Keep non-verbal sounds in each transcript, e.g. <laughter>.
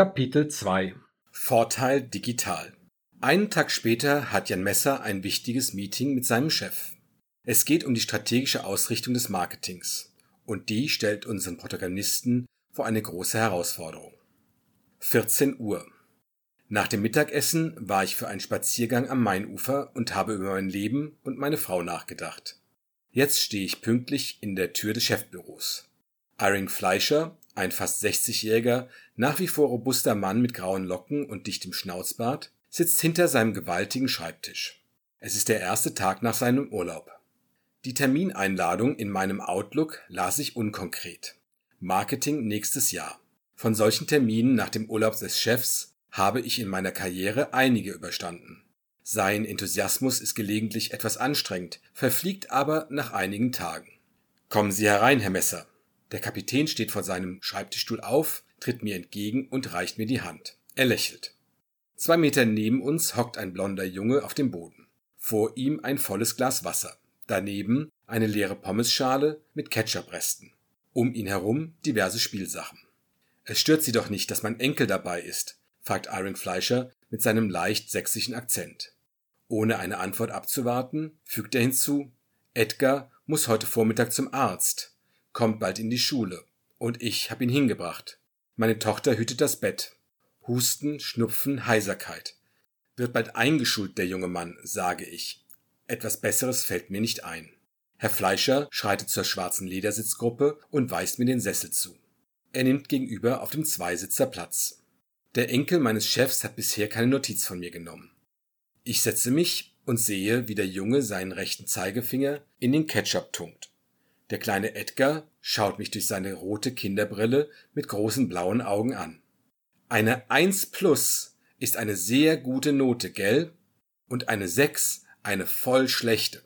Kapitel 2 Vorteil digital Einen Tag später hat Jan Messer ein wichtiges Meeting mit seinem Chef. Es geht um die strategische Ausrichtung des Marketings. Und die stellt unseren Protagonisten vor eine große Herausforderung. 14 Uhr. Nach dem Mittagessen war ich für einen Spaziergang am Mainufer und habe über mein Leben und meine Frau nachgedacht. Jetzt stehe ich pünktlich in der Tür des Chefbüros. Iring Fleischer, ein fast 60-jähriger, nach wie vor robuster Mann mit grauen Locken und dichtem Schnauzbart, sitzt hinter seinem gewaltigen Schreibtisch. Es ist der erste Tag nach seinem Urlaub. Die Termineinladung in meinem Outlook las ich unkonkret. Marketing nächstes Jahr. Von solchen Terminen nach dem Urlaub des Chefs habe ich in meiner Karriere einige überstanden. Sein Enthusiasmus ist gelegentlich etwas anstrengend, verfliegt aber nach einigen Tagen. Kommen Sie herein, Herr Messer. Der Kapitän steht vor seinem Schreibtischstuhl auf, tritt mir entgegen und reicht mir die Hand. Er lächelt. Zwei Meter neben uns hockt ein blonder Junge auf dem Boden. Vor ihm ein volles Glas Wasser. Daneben eine leere Pommesschale mit Ketchupresten. Um ihn herum diverse Spielsachen. Es stört Sie doch nicht, dass mein Enkel dabei ist, fragt Iron Fleischer mit seinem leicht sächsischen Akzent. Ohne eine Antwort abzuwarten, fügt er hinzu, Edgar muss heute Vormittag zum Arzt kommt bald in die Schule. Und ich hab ihn hingebracht. Meine Tochter hütet das Bett. Husten, Schnupfen, Heiserkeit. Wird bald eingeschult, der junge Mann, sage ich. Etwas Besseres fällt mir nicht ein. Herr Fleischer schreitet zur schwarzen Ledersitzgruppe und weist mir den Sessel zu. Er nimmt gegenüber auf dem Zweisitzer Platz. Der Enkel meines Chefs hat bisher keine Notiz von mir genommen. Ich setze mich und sehe, wie der Junge seinen rechten Zeigefinger in den Ketchup tunkt. Der kleine Edgar schaut mich durch seine rote Kinderbrille mit großen blauen Augen an. Eine Eins plus ist eine sehr gute Note, gell? Und eine Sechs eine voll schlechte.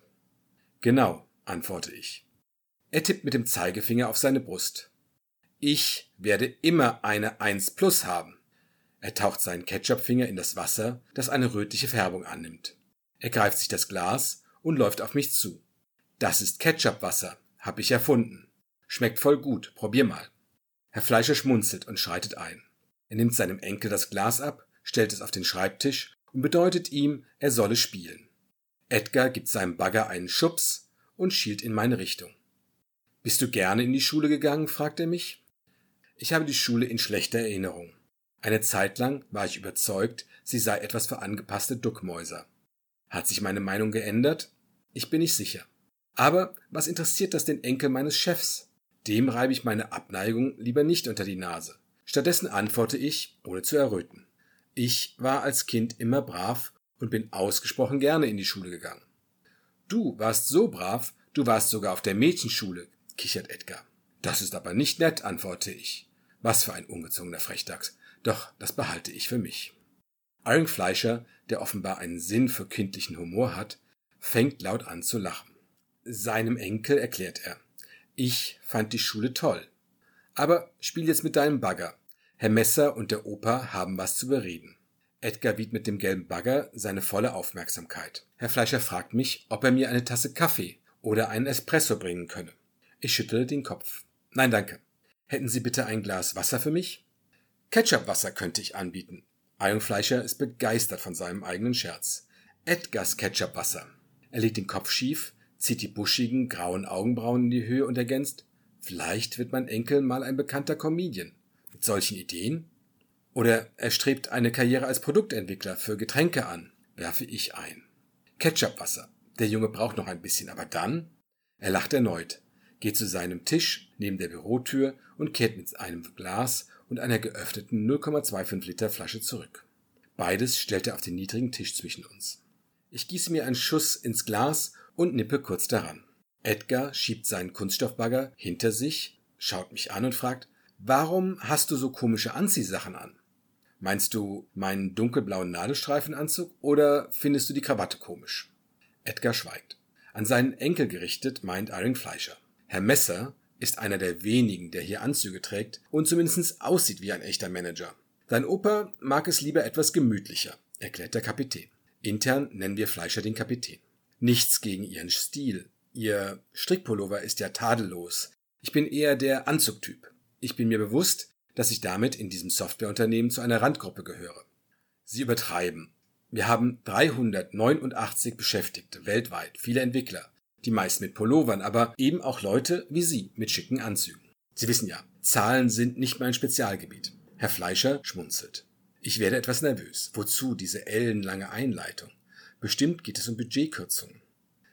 Genau, antworte ich. Er tippt mit dem Zeigefinger auf seine Brust. Ich werde immer eine Eins plus haben. Er taucht seinen Ketchupfinger in das Wasser, das eine rötliche Färbung annimmt. Er greift sich das Glas und läuft auf mich zu. Das ist Ketchupwasser, hab ich erfunden. Schmeckt voll gut, probier mal. Herr Fleischer schmunzelt und schreitet ein. Er nimmt seinem Enkel das Glas ab, stellt es auf den Schreibtisch und bedeutet ihm, er solle spielen. Edgar gibt seinem Bagger einen Schubs und schielt in meine Richtung. Bist du gerne in die Schule gegangen? fragt er mich. Ich habe die Schule in schlechter Erinnerung. Eine Zeit lang war ich überzeugt, sie sei etwas für angepasste Duckmäuser. Hat sich meine Meinung geändert? Ich bin nicht sicher. Aber was interessiert das den Enkel meines Chefs? Dem reibe ich meine Abneigung lieber nicht unter die Nase. Stattdessen antworte ich, ohne zu erröten. Ich war als Kind immer brav und bin ausgesprochen gerne in die Schule gegangen. Du warst so brav, du warst sogar auf der Mädchenschule, kichert Edgar. Das ist aber nicht nett, antworte ich. Was für ein ungezogener Frechdachs. Doch das behalte ich für mich. Iron Fleischer, der offenbar einen Sinn für kindlichen Humor hat, fängt laut an zu lachen. Seinem Enkel erklärt er. Ich fand die Schule toll. Aber spiel jetzt mit deinem Bagger. Herr Messer und der Opa haben was zu bereden. Edgar wiegt mit dem gelben Bagger seine volle Aufmerksamkeit. Herr Fleischer fragt mich, ob er mir eine Tasse Kaffee oder einen Espresso bringen könne. Ich schüttle den Kopf. Nein, danke. Hätten Sie bitte ein Glas Wasser für mich? Ketchupwasser könnte ich anbieten. Iron Fleischer ist begeistert von seinem eigenen Scherz. Edgars Ketchupwasser. Er legt den Kopf schief, zieht die buschigen, grauen Augenbrauen in die Höhe und ergänzt, vielleicht wird mein Enkel mal ein bekannter Comedian. Mit solchen Ideen? Oder er strebt eine Karriere als Produktentwickler für Getränke an, werfe ich ein. Ketchupwasser. Der Junge braucht noch ein bisschen, aber dann? Er lacht erneut, geht zu seinem Tisch neben der Bürotür und kehrt mit einem Glas und einer geöffneten 0,25 Liter Flasche zurück. Beides stellt er auf den niedrigen Tisch zwischen uns. Ich gieße mir einen Schuss ins Glas und nippe kurz daran. Edgar schiebt seinen Kunststoffbagger hinter sich, schaut mich an und fragt, warum hast du so komische Anziehsachen an? Meinst du meinen dunkelblauen Nadelstreifenanzug oder findest du die Krawatte komisch? Edgar schweigt. An seinen Enkel gerichtet meint Iron Fleischer. Herr Messer ist einer der wenigen, der hier Anzüge trägt und zumindest aussieht wie ein echter Manager. Dein Opa mag es lieber etwas gemütlicher, erklärt der Kapitän. Intern nennen wir Fleischer den Kapitän. Nichts gegen ihren Stil. Ihr Strickpullover ist ja tadellos. Ich bin eher der Anzugtyp. Ich bin mir bewusst, dass ich damit in diesem Softwareunternehmen zu einer Randgruppe gehöre. Sie übertreiben. Wir haben 389 Beschäftigte weltweit, viele Entwickler, die meist mit Pullovern, aber eben auch Leute wie Sie mit schicken Anzügen. Sie wissen ja, Zahlen sind nicht mein Spezialgebiet. Herr Fleischer schmunzelt. Ich werde etwas nervös. Wozu diese ellenlange Einleitung? Bestimmt geht es um Budgetkürzungen.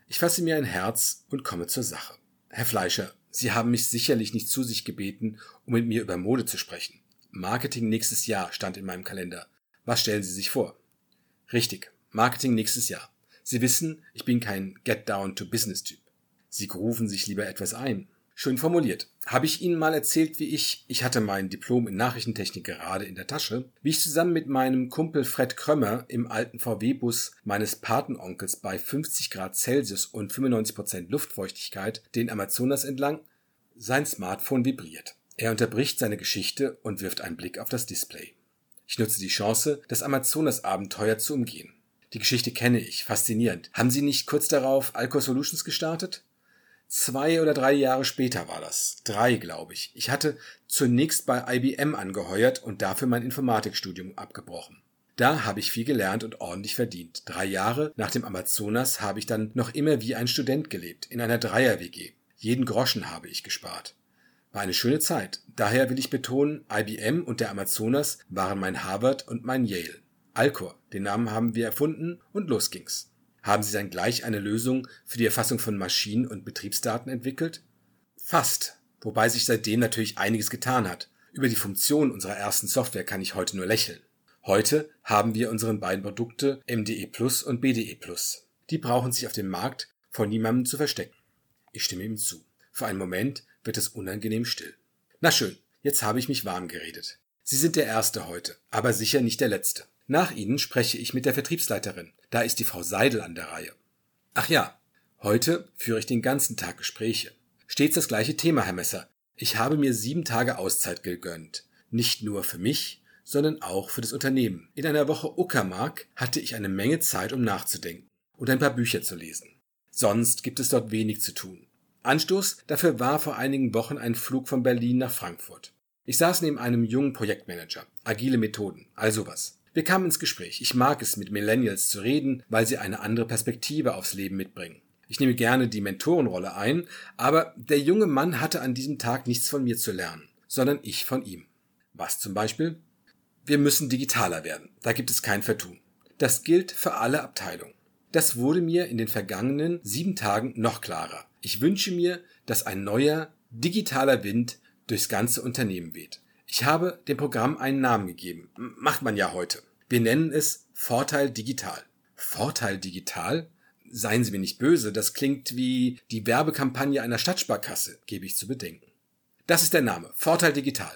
Ich fasse mir ein Herz und komme zur Sache. Herr Fleischer, Sie haben mich sicherlich nicht zu sich gebeten, um mit mir über Mode zu sprechen. Marketing nächstes Jahr stand in meinem Kalender. Was stellen Sie sich vor? Richtig, Marketing nächstes Jahr. Sie wissen, ich bin kein Get-Down-to-Business-Typ. Sie grufen sich lieber etwas ein. Schön formuliert. Habe ich Ihnen mal erzählt, wie ich, ich hatte mein Diplom in Nachrichtentechnik gerade in der Tasche, wie ich zusammen mit meinem Kumpel Fred Krömmer im alten VW-Bus meines Patenonkels bei 50 Grad Celsius und 95 Prozent Luftfeuchtigkeit den Amazonas entlang, sein Smartphone vibriert. Er unterbricht seine Geschichte und wirft einen Blick auf das Display. Ich nutze die Chance, das Amazonas-Abenteuer zu umgehen. Die Geschichte kenne ich, faszinierend. Haben Sie nicht kurz darauf Alcor Solutions gestartet? Zwei oder drei Jahre später war das. Drei, glaube ich. Ich hatte zunächst bei IBM angeheuert und dafür mein Informatikstudium abgebrochen. Da habe ich viel gelernt und ordentlich verdient. Drei Jahre nach dem Amazonas habe ich dann noch immer wie ein Student gelebt, in einer Dreier-WG. Jeden Groschen habe ich gespart. War eine schöne Zeit. Daher will ich betonen, IBM und der Amazonas waren mein Harvard und mein Yale. Alcor, den Namen haben wir erfunden und los ging's. Haben Sie dann gleich eine Lösung für die Erfassung von Maschinen und Betriebsdaten entwickelt? Fast, wobei sich seitdem natürlich einiges getan hat. Über die Funktion unserer ersten Software kann ich heute nur lächeln. Heute haben wir unseren beiden Produkte MDE Plus und BDE Plus. Die brauchen sich auf dem Markt vor niemandem zu verstecken. Ich stimme ihm zu. Für einen Moment wird es unangenehm still. Na schön, jetzt habe ich mich warm geredet. Sie sind der Erste heute, aber sicher nicht der Letzte. Nach Ihnen spreche ich mit der Vertriebsleiterin. Da ist die Frau Seidel an der Reihe. Ach ja, heute führe ich den ganzen Tag Gespräche. Stets das gleiche Thema, Herr Messer. Ich habe mir sieben Tage Auszeit gegönnt. Nicht nur für mich, sondern auch für das Unternehmen. In einer Woche Uckermark hatte ich eine Menge Zeit, um nachzudenken und ein paar Bücher zu lesen. Sonst gibt es dort wenig zu tun. Anstoß dafür war vor einigen Wochen ein Flug von Berlin nach Frankfurt. Ich saß neben einem jungen Projektmanager. Agile Methoden, also was. Wir kamen ins Gespräch. Ich mag es, mit Millennials zu reden, weil sie eine andere Perspektive aufs Leben mitbringen. Ich nehme gerne die Mentorenrolle ein, aber der junge Mann hatte an diesem Tag nichts von mir zu lernen, sondern ich von ihm. Was zum Beispiel? Wir müssen digitaler werden. Da gibt es kein Vertun. Das gilt für alle Abteilungen. Das wurde mir in den vergangenen sieben Tagen noch klarer. Ich wünsche mir, dass ein neuer, digitaler Wind durchs ganze Unternehmen weht. Ich habe dem Programm einen Namen gegeben. Macht man ja heute. Wir nennen es Vorteil Digital. Vorteil Digital? Seien Sie mir nicht böse, das klingt wie die Werbekampagne einer Stadtsparkasse, gebe ich zu bedenken. Das ist der Name, Vorteil Digital.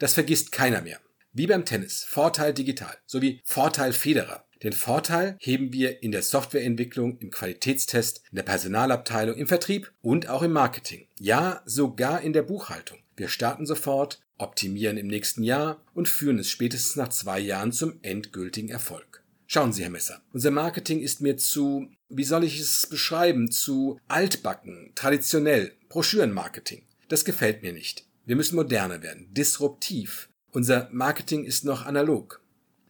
Das vergisst keiner mehr. Wie beim Tennis, Vorteil Digital, sowie Vorteil Federer. Den Vorteil heben wir in der Softwareentwicklung, im Qualitätstest, in der Personalabteilung, im Vertrieb und auch im Marketing. Ja, sogar in der Buchhaltung. Wir starten sofort, optimieren im nächsten Jahr und führen es spätestens nach zwei Jahren zum endgültigen Erfolg. Schauen Sie, Herr Messer, unser Marketing ist mir zu, wie soll ich es beschreiben, zu altbacken, traditionell, Broschürenmarketing. Das gefällt mir nicht. Wir müssen moderner werden, disruptiv. Unser Marketing ist noch analog.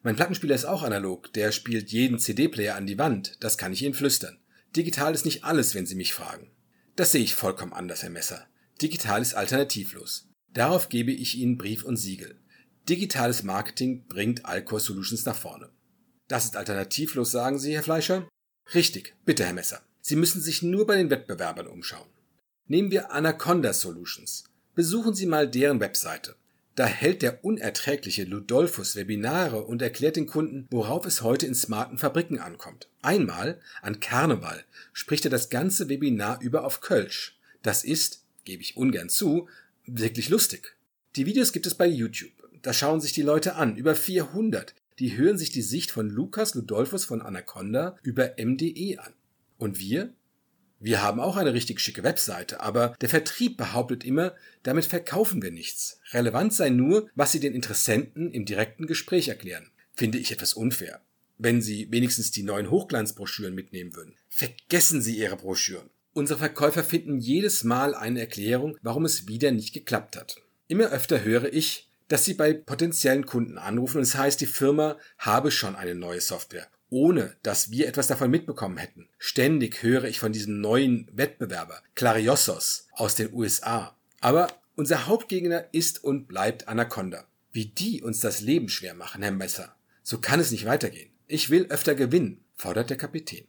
Mein Plattenspieler ist auch analog, der spielt jeden CD-Player an die Wand, das kann ich Ihnen flüstern. Digital ist nicht alles, wenn Sie mich fragen. Das sehe ich vollkommen anders, Herr Messer. Digital ist alternativlos. Darauf gebe ich Ihnen Brief und Siegel. Digitales Marketing bringt Alcor Solutions nach vorne. Das ist alternativlos, sagen Sie, Herr Fleischer? Richtig, bitte, Herr Messer. Sie müssen sich nur bei den Wettbewerbern umschauen. Nehmen wir Anaconda Solutions. Besuchen Sie mal deren Webseite. Da hält der unerträgliche Ludolphus Webinare und erklärt den Kunden, worauf es heute in smarten Fabriken ankommt. Einmal, an Karneval, spricht er das ganze Webinar über auf Kölsch. Das ist, gebe ich ungern zu, wirklich lustig. Die Videos gibt es bei YouTube. Da schauen sich die Leute an, über 400. Die hören sich die Sicht von Lukas Ludolphus von Anaconda über MDE an. Und wir? Wir haben auch eine richtig schicke Webseite, aber der Vertrieb behauptet immer, damit verkaufen wir nichts. Relevant sei nur, was sie den Interessenten im direkten Gespräch erklären. Finde ich etwas unfair. Wenn Sie wenigstens die neuen Hochglanzbroschüren mitnehmen würden. Vergessen Sie Ihre Broschüren. Unsere Verkäufer finden jedes Mal eine Erklärung, warum es wieder nicht geklappt hat. Immer öfter höre ich, dass Sie bei potenziellen Kunden anrufen und es heißt, die Firma habe schon eine neue Software, ohne dass wir etwas davon mitbekommen hätten. Ständig höre ich von diesem neuen Wettbewerber, Clariossos, aus den USA. Aber unser Hauptgegner ist und bleibt Anaconda. Wie die uns das Leben schwer machen, Herr Messer. So kann es nicht weitergehen. Ich will öfter gewinnen, fordert der Kapitän.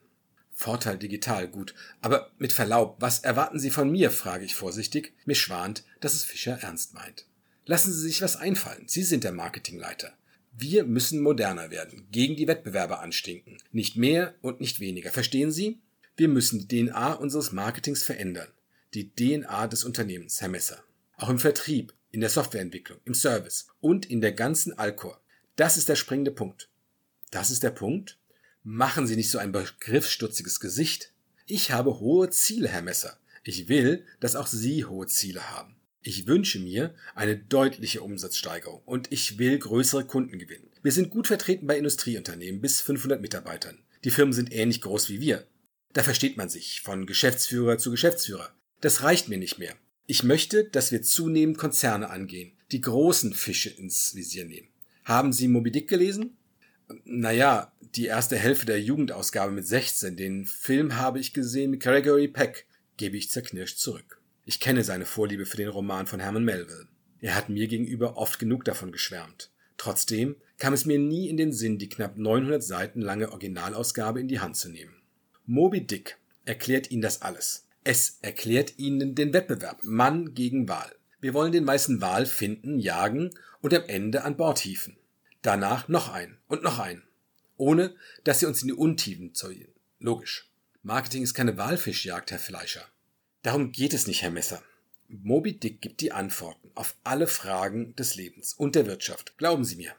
Vorteil digital, gut. Aber mit Verlaub, was erwarten Sie von mir? frage ich vorsichtig. Mir schwant, dass es Fischer ernst meint. Lassen Sie sich was einfallen. Sie sind der Marketingleiter. Wir müssen moderner werden, gegen die Wettbewerber anstinken. Nicht mehr und nicht weniger. Verstehen Sie? Wir müssen die DNA unseres Marketings verändern. Die DNA des Unternehmens, Herr Messer. Auch im Vertrieb, in der Softwareentwicklung, im Service und in der ganzen Alcor. Das ist der springende Punkt. Das ist der Punkt? Machen Sie nicht so ein begriffsstutziges Gesicht. Ich habe hohe Ziele, Herr Messer. Ich will, dass auch Sie hohe Ziele haben. Ich wünsche mir eine deutliche Umsatzsteigerung und ich will größere Kunden gewinnen. Wir sind gut vertreten bei Industrieunternehmen bis 500 Mitarbeitern. Die Firmen sind ähnlich groß wie wir. Da versteht man sich von Geschäftsführer zu Geschäftsführer. Das reicht mir nicht mehr. Ich möchte, dass wir zunehmend Konzerne angehen, die großen Fische ins Visier nehmen. Haben Sie Moby Dick gelesen? Naja, die erste Hälfte der Jugendausgabe mit 16. Den Film habe ich gesehen mit Gregory Peck, gebe ich zerknirscht zurück. Ich kenne seine Vorliebe für den Roman von Herman Melville. Er hat mir gegenüber oft genug davon geschwärmt. Trotzdem kam es mir nie in den Sinn, die knapp 900 Seiten lange Originalausgabe in die Hand zu nehmen. Moby Dick erklärt Ihnen das alles. Es erklärt Ihnen den Wettbewerb Mann gegen Wal. Wir wollen den weißen Wal finden, jagen und am Ende an Bord hieven. Danach noch ein und noch ein. Ohne, dass sie uns in die Untiefen zäulen. Logisch. Marketing ist keine Walfischjagd, Herr Fleischer. Darum geht es nicht, Herr Messer. Moby Dick gibt die Antworten auf alle Fragen des Lebens und der Wirtschaft. Glauben Sie mir.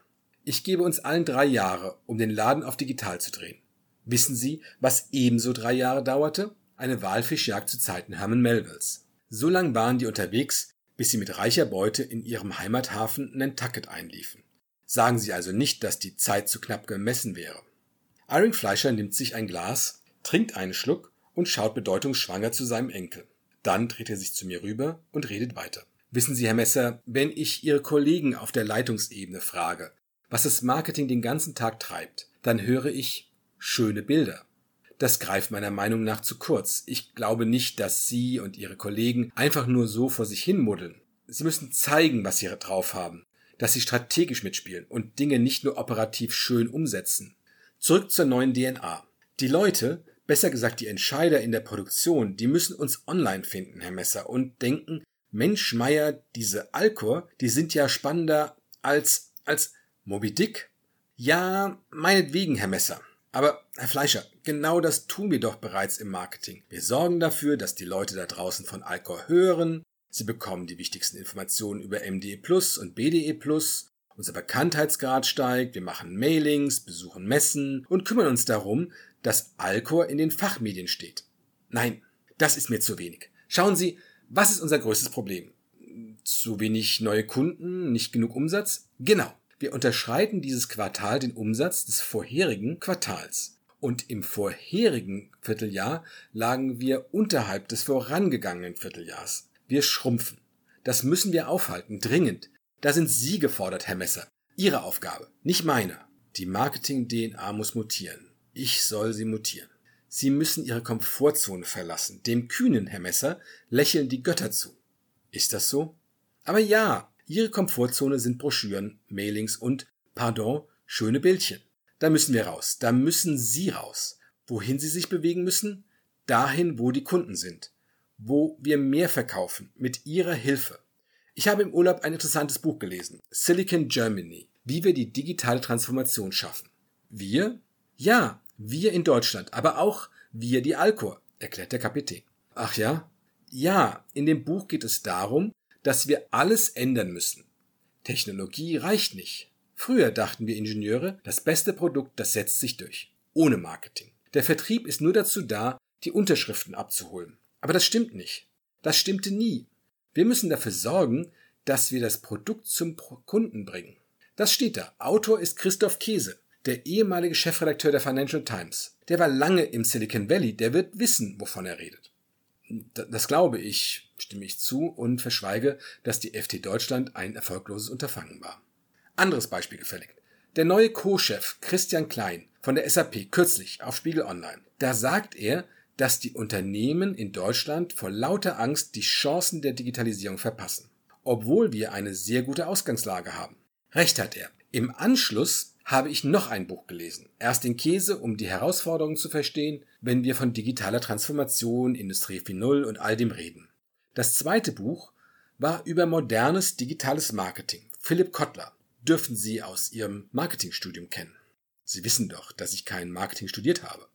Ich gebe uns allen drei Jahre, um den Laden auf digital zu drehen. Wissen Sie, was ebenso drei Jahre dauerte? Eine Walfischjagd zu Zeiten Herman Melvilles. So lang waren die unterwegs, bis sie mit reicher Beute in ihrem Heimathafen Nantucket einliefen. Sagen Sie also nicht, dass die Zeit zu knapp gemessen wäre. Irving Fleischer nimmt sich ein Glas, trinkt einen Schluck und schaut bedeutungsschwanger zu seinem Enkel. Dann dreht er sich zu mir rüber und redet weiter. Wissen Sie, Herr Messer, wenn ich Ihre Kollegen auf der Leitungsebene frage, was das Marketing den ganzen Tag treibt, dann höre ich schöne Bilder. Das greift meiner Meinung nach zu kurz. Ich glaube nicht, dass Sie und Ihre Kollegen einfach nur so vor sich hin muddeln. Sie müssen zeigen, was Sie drauf haben dass sie strategisch mitspielen und Dinge nicht nur operativ schön umsetzen. Zurück zur neuen DNA. Die Leute, besser gesagt die Entscheider in der Produktion, die müssen uns online finden, Herr Messer, und denken, Mensch, Meier, diese Alcor, die sind ja spannender als, als Moby Dick. Ja, meinetwegen, Herr Messer. Aber, Herr Fleischer, genau das tun wir doch bereits im Marketing. Wir sorgen dafür, dass die Leute da draußen von Alcor hören, Sie bekommen die wichtigsten Informationen über MDE Plus und BDE Plus. Unser Bekanntheitsgrad steigt, wir machen Mailings, besuchen Messen und kümmern uns darum, dass Alcor in den Fachmedien steht. Nein, das ist mir zu wenig. Schauen Sie, was ist unser größtes Problem? Zu wenig neue Kunden, nicht genug Umsatz? Genau. Wir unterschreiten dieses Quartal den Umsatz des vorherigen Quartals. Und im vorherigen Vierteljahr lagen wir unterhalb des vorangegangenen Vierteljahrs. Wir schrumpfen. Das müssen wir aufhalten, dringend. Da sind Sie gefordert, Herr Messer. Ihre Aufgabe, nicht meine. Die Marketing-DNA muss mutieren. Ich soll sie mutieren. Sie müssen Ihre Komfortzone verlassen. Dem kühnen, Herr Messer, lächeln die Götter zu. Ist das so? Aber ja, Ihre Komfortzone sind Broschüren, Mailings und, pardon, schöne Bildchen. Da müssen wir raus. Da müssen Sie raus. Wohin Sie sich bewegen müssen? Dahin, wo die Kunden sind wo wir mehr verkaufen mit Ihrer Hilfe. Ich habe im Urlaub ein interessantes Buch gelesen. Silicon Germany. Wie wir die digitale Transformation schaffen. Wir? Ja, wir in Deutschland, aber auch wir die Alcor, erklärt der Kapitän. Ach ja? Ja, in dem Buch geht es darum, dass wir alles ändern müssen. Technologie reicht nicht. Früher dachten wir Ingenieure, das beste Produkt, das setzt sich durch. Ohne Marketing. Der Vertrieb ist nur dazu da, die Unterschriften abzuholen. Aber das stimmt nicht. Das stimmte nie. Wir müssen dafür sorgen, dass wir das Produkt zum Kunden bringen. Das steht da. Autor ist Christoph Käse, der ehemalige Chefredakteur der Financial Times. Der war lange im Silicon Valley, der wird wissen, wovon er redet. Das glaube ich, stimme ich zu und verschweige, dass die FT Deutschland ein erfolgloses Unterfangen war. Anderes Beispiel gefällig. Der neue Co-Chef Christian Klein von der SAP kürzlich auf Spiegel Online. Da sagt er, dass die Unternehmen in Deutschland vor lauter Angst die Chancen der Digitalisierung verpassen, obwohl wir eine sehr gute Ausgangslage haben. Recht hat er. Im Anschluss habe ich noch ein Buch gelesen. Erst den Käse, um die Herausforderungen zu verstehen, wenn wir von digitaler Transformation, Industrie 4.0 und all dem reden. Das zweite Buch war über modernes digitales Marketing. Philipp Kottler dürfen Sie aus Ihrem Marketingstudium kennen. Sie wissen doch, dass ich kein Marketing studiert habe.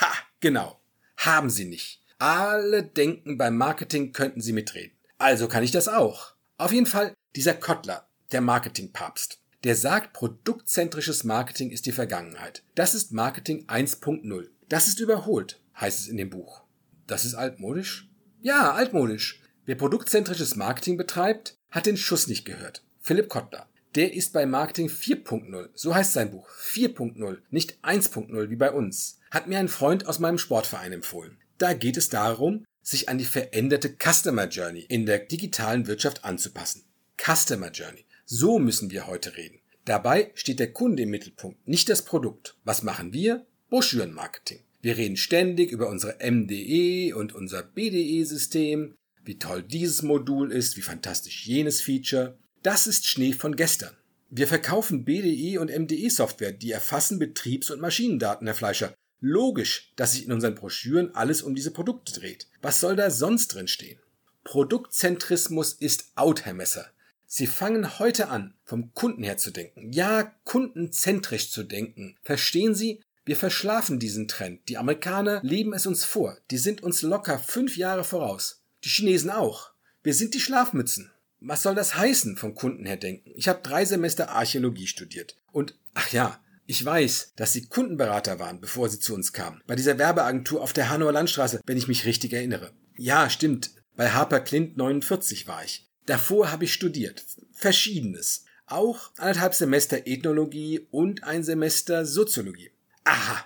Ha, genau. Haben Sie nicht. Alle denken, beim Marketing könnten Sie mitreden. Also kann ich das auch. Auf jeden Fall dieser Kottler, der Marketingpapst der sagt, produktzentrisches Marketing ist die Vergangenheit. Das ist Marketing 1.0. Das ist überholt, heißt es in dem Buch. Das ist altmodisch? Ja, altmodisch. Wer produktzentrisches Marketing betreibt, hat den Schuss nicht gehört. Philipp Kottler. Der ist bei Marketing 4.0. So heißt sein Buch. 4.0, nicht 1.0 wie bei uns. Hat mir ein Freund aus meinem Sportverein empfohlen. Da geht es darum, sich an die veränderte Customer Journey in der digitalen Wirtschaft anzupassen. Customer Journey. So müssen wir heute reden. Dabei steht der Kunde im Mittelpunkt, nicht das Produkt. Was machen wir? Broschürenmarketing. Wir reden ständig über unsere MDE und unser BDE-System, wie toll dieses Modul ist, wie fantastisch jenes Feature. Das ist Schnee von gestern. Wir verkaufen BDE und MDE-Software, die erfassen Betriebs- und Maschinendaten, Herr Fleischer. Logisch, dass sich in unseren Broschüren alles um diese Produkte dreht. Was soll da sonst drin stehen? Produktzentrismus ist out, Herr Messer. Sie fangen heute an, vom Kunden her zu denken. Ja, kundenzentrisch zu denken. Verstehen Sie? Wir verschlafen diesen Trend. Die Amerikaner leben es uns vor. Die sind uns locker fünf Jahre voraus. Die Chinesen auch. Wir sind die Schlafmützen. Was soll das heißen, vom Kunden her denken? Ich habe drei Semester Archäologie studiert. Und, ach ja, ich weiß, dass Sie Kundenberater waren, bevor Sie zu uns kamen. Bei dieser Werbeagentur auf der Hanauer Landstraße, wenn ich mich richtig erinnere. Ja, stimmt. Bei Harper Clint 49 war ich. Davor habe ich studiert. Verschiedenes. Auch anderthalb Semester Ethnologie und ein Semester Soziologie. Aha.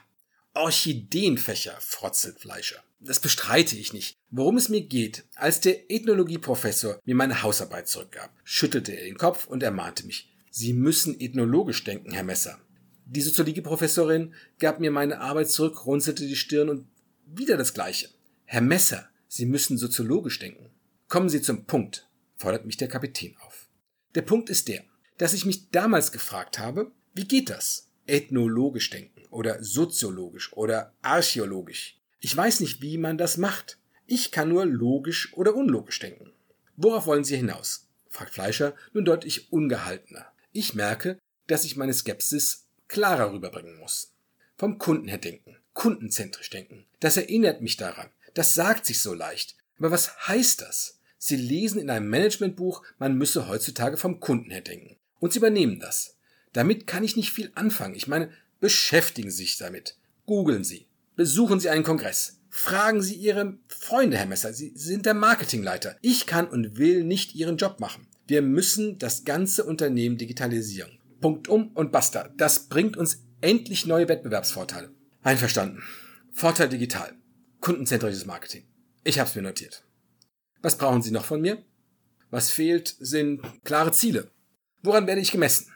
Orchideenfächer, Frotzelfleischer. Das bestreite ich nicht. Worum es mir geht, als der Ethnologieprofessor mir meine Hausarbeit zurückgab, schüttelte er den Kopf und ermahnte mich. Sie müssen ethnologisch denken, Herr Messer. Die Soziologieprofessorin gab mir meine Arbeit zurück, runzelte die Stirn und wieder das Gleiche. Herr Messer, Sie müssen soziologisch denken. Kommen Sie zum Punkt fordert mich der Kapitän auf. Der Punkt ist der, dass ich mich damals gefragt habe, wie geht das? Ethnologisch denken oder soziologisch oder archäologisch. Ich weiß nicht, wie man das macht. Ich kann nur logisch oder unlogisch denken. Worauf wollen Sie hinaus? fragt Fleischer nun deutlich ungehaltener. Ich merke, dass ich meine Skepsis klarer rüberbringen muss. Vom Kunden her denken, kundenzentrisch denken. Das erinnert mich daran. Das sagt sich so leicht. Aber was heißt das? Sie lesen in einem Managementbuch, man müsse heutzutage vom Kunden her denken. Und Sie übernehmen das. Damit kann ich nicht viel anfangen. Ich meine, beschäftigen Sie sich damit. Googeln Sie. Besuchen Sie einen Kongress. Fragen Sie Ihre Freunde, Herr Messer. Sie sind der Marketingleiter. Ich kann und will nicht Ihren Job machen. Wir müssen das ganze Unternehmen digitalisieren. Punkt um und basta. Das bringt uns endlich neue Wettbewerbsvorteile. Einverstanden. Vorteil digital. Kundenzentrisches Marketing. Ich habe es mir notiert. Was brauchen Sie noch von mir? Was fehlt, sind klare Ziele. Woran werde ich gemessen?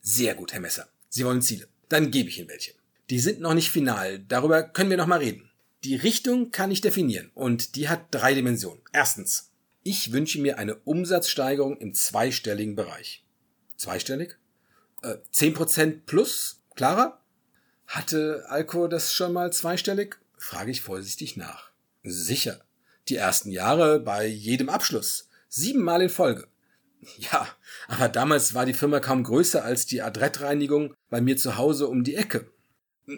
Sehr gut, Herr Messer. Sie wollen Ziele. Dann gebe ich Ihnen welche. Die sind noch nicht final. Darüber können wir noch mal reden. Die Richtung kann ich definieren und die hat drei Dimensionen. Erstens. Ich wünsche mir eine Umsatzsteigerung im zweistelligen Bereich. Zweistellig? Äh, 10% plus? Klarer? Hatte Alko das schon mal zweistellig? Frage ich vorsichtig nach. Sicher die ersten Jahre bei jedem Abschluss. Siebenmal in Folge. <laughs> Ja, aber damals war die Firma kaum größer als die Adrettreinigung bei mir zu Hause um die Ecke.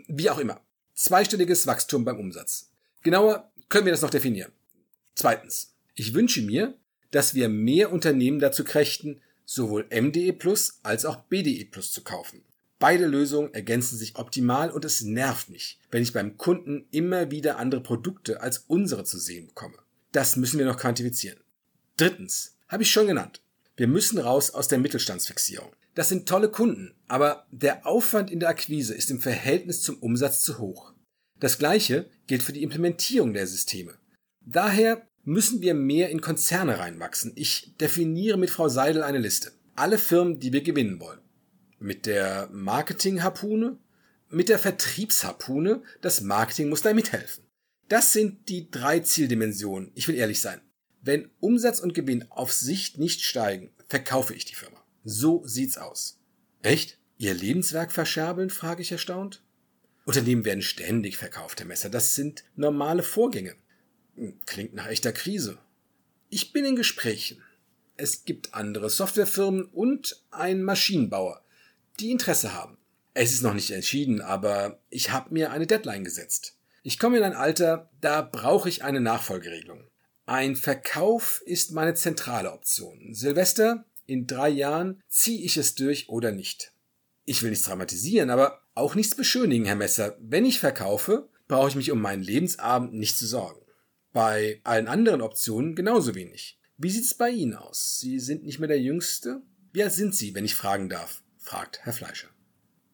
Wie auch immer. Zweistelliges Wachstum beim Umsatz. Genauer können wir das noch definieren. Zweitens. Ich wünsche mir, dass wir mehr Unternehmen dazu kräften, sowohl MDE Plus als auch BDE Plus zu kaufen. Beide Lösungen ergänzen sich optimal und es nervt mich, wenn ich beim Kunden immer wieder andere Produkte als unsere zu sehen bekomme. Das müssen wir noch quantifizieren. Drittens, habe ich schon genannt. Wir müssen raus aus der Mittelstandsfixierung. Das sind tolle Kunden, aber der Aufwand in der Akquise ist im Verhältnis zum Umsatz zu hoch. Das gleiche gilt für die Implementierung der Systeme. Daher müssen wir mehr in Konzerne reinwachsen. Ich definiere mit Frau Seidel eine Liste. Alle Firmen, die wir gewinnen wollen. Mit der Marketing-Harpune, mit der Vertriebsharpune, das Marketing muss da mithelfen. Das sind die drei Zieldimensionen. Ich will ehrlich sein. Wenn Umsatz und Gewinn auf Sicht nicht steigen, verkaufe ich die Firma. So sieht's aus. Echt? Ihr Lebenswerk verscherbeln? frage ich erstaunt. Unternehmen werden ständig verkauft, Herr Messer. Das sind normale Vorgänge. Klingt nach echter Krise. Ich bin in Gesprächen. Es gibt andere Softwarefirmen und einen Maschinenbauer, die Interesse haben. Es ist noch nicht entschieden, aber ich habe mir eine Deadline gesetzt. Ich komme in ein Alter, da brauche ich eine Nachfolgeregelung. Ein Verkauf ist meine zentrale Option. Silvester, in drei Jahren ziehe ich es durch oder nicht. Ich will nichts dramatisieren, aber auch nichts beschönigen, Herr Messer. Wenn ich verkaufe, brauche ich mich um meinen Lebensabend nicht zu sorgen. Bei allen anderen Optionen genauso wenig. Wie sieht es bei Ihnen aus? Sie sind nicht mehr der Jüngste? Wie alt sind Sie, wenn ich fragen darf? fragt Herr Fleischer.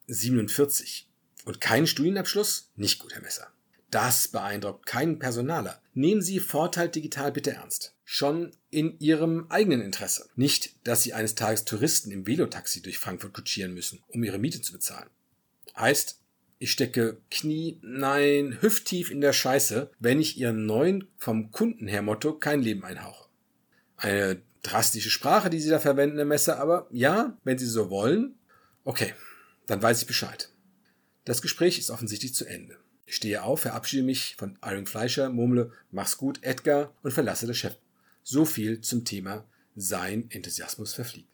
47. Und keinen Studienabschluss? Nicht gut, Herr Messer. Das beeindruckt keinen Personaler. Nehmen Sie Vorteil digital bitte ernst. Schon in Ihrem eigenen Interesse. Nicht, dass Sie eines Tages Touristen im Velotaxi durch Frankfurt kutschieren müssen, um Ihre Miete zu bezahlen. Heißt, ich stecke Knie, nein, hüfttief in der Scheiße, wenn ich Ihren neuen vom Kunden her Motto kein Leben einhauche. Eine drastische Sprache, die Sie da verwenden, Herr Messer, aber ja, wenn Sie so wollen, okay, dann weiß ich Bescheid. Das Gespräch ist offensichtlich zu Ende. Ich stehe auf, verabschiede mich von Iron Fleischer, murmle, mach's gut, Edgar und verlasse das Chef. So viel zum Thema Sein Enthusiasmus verfliegt.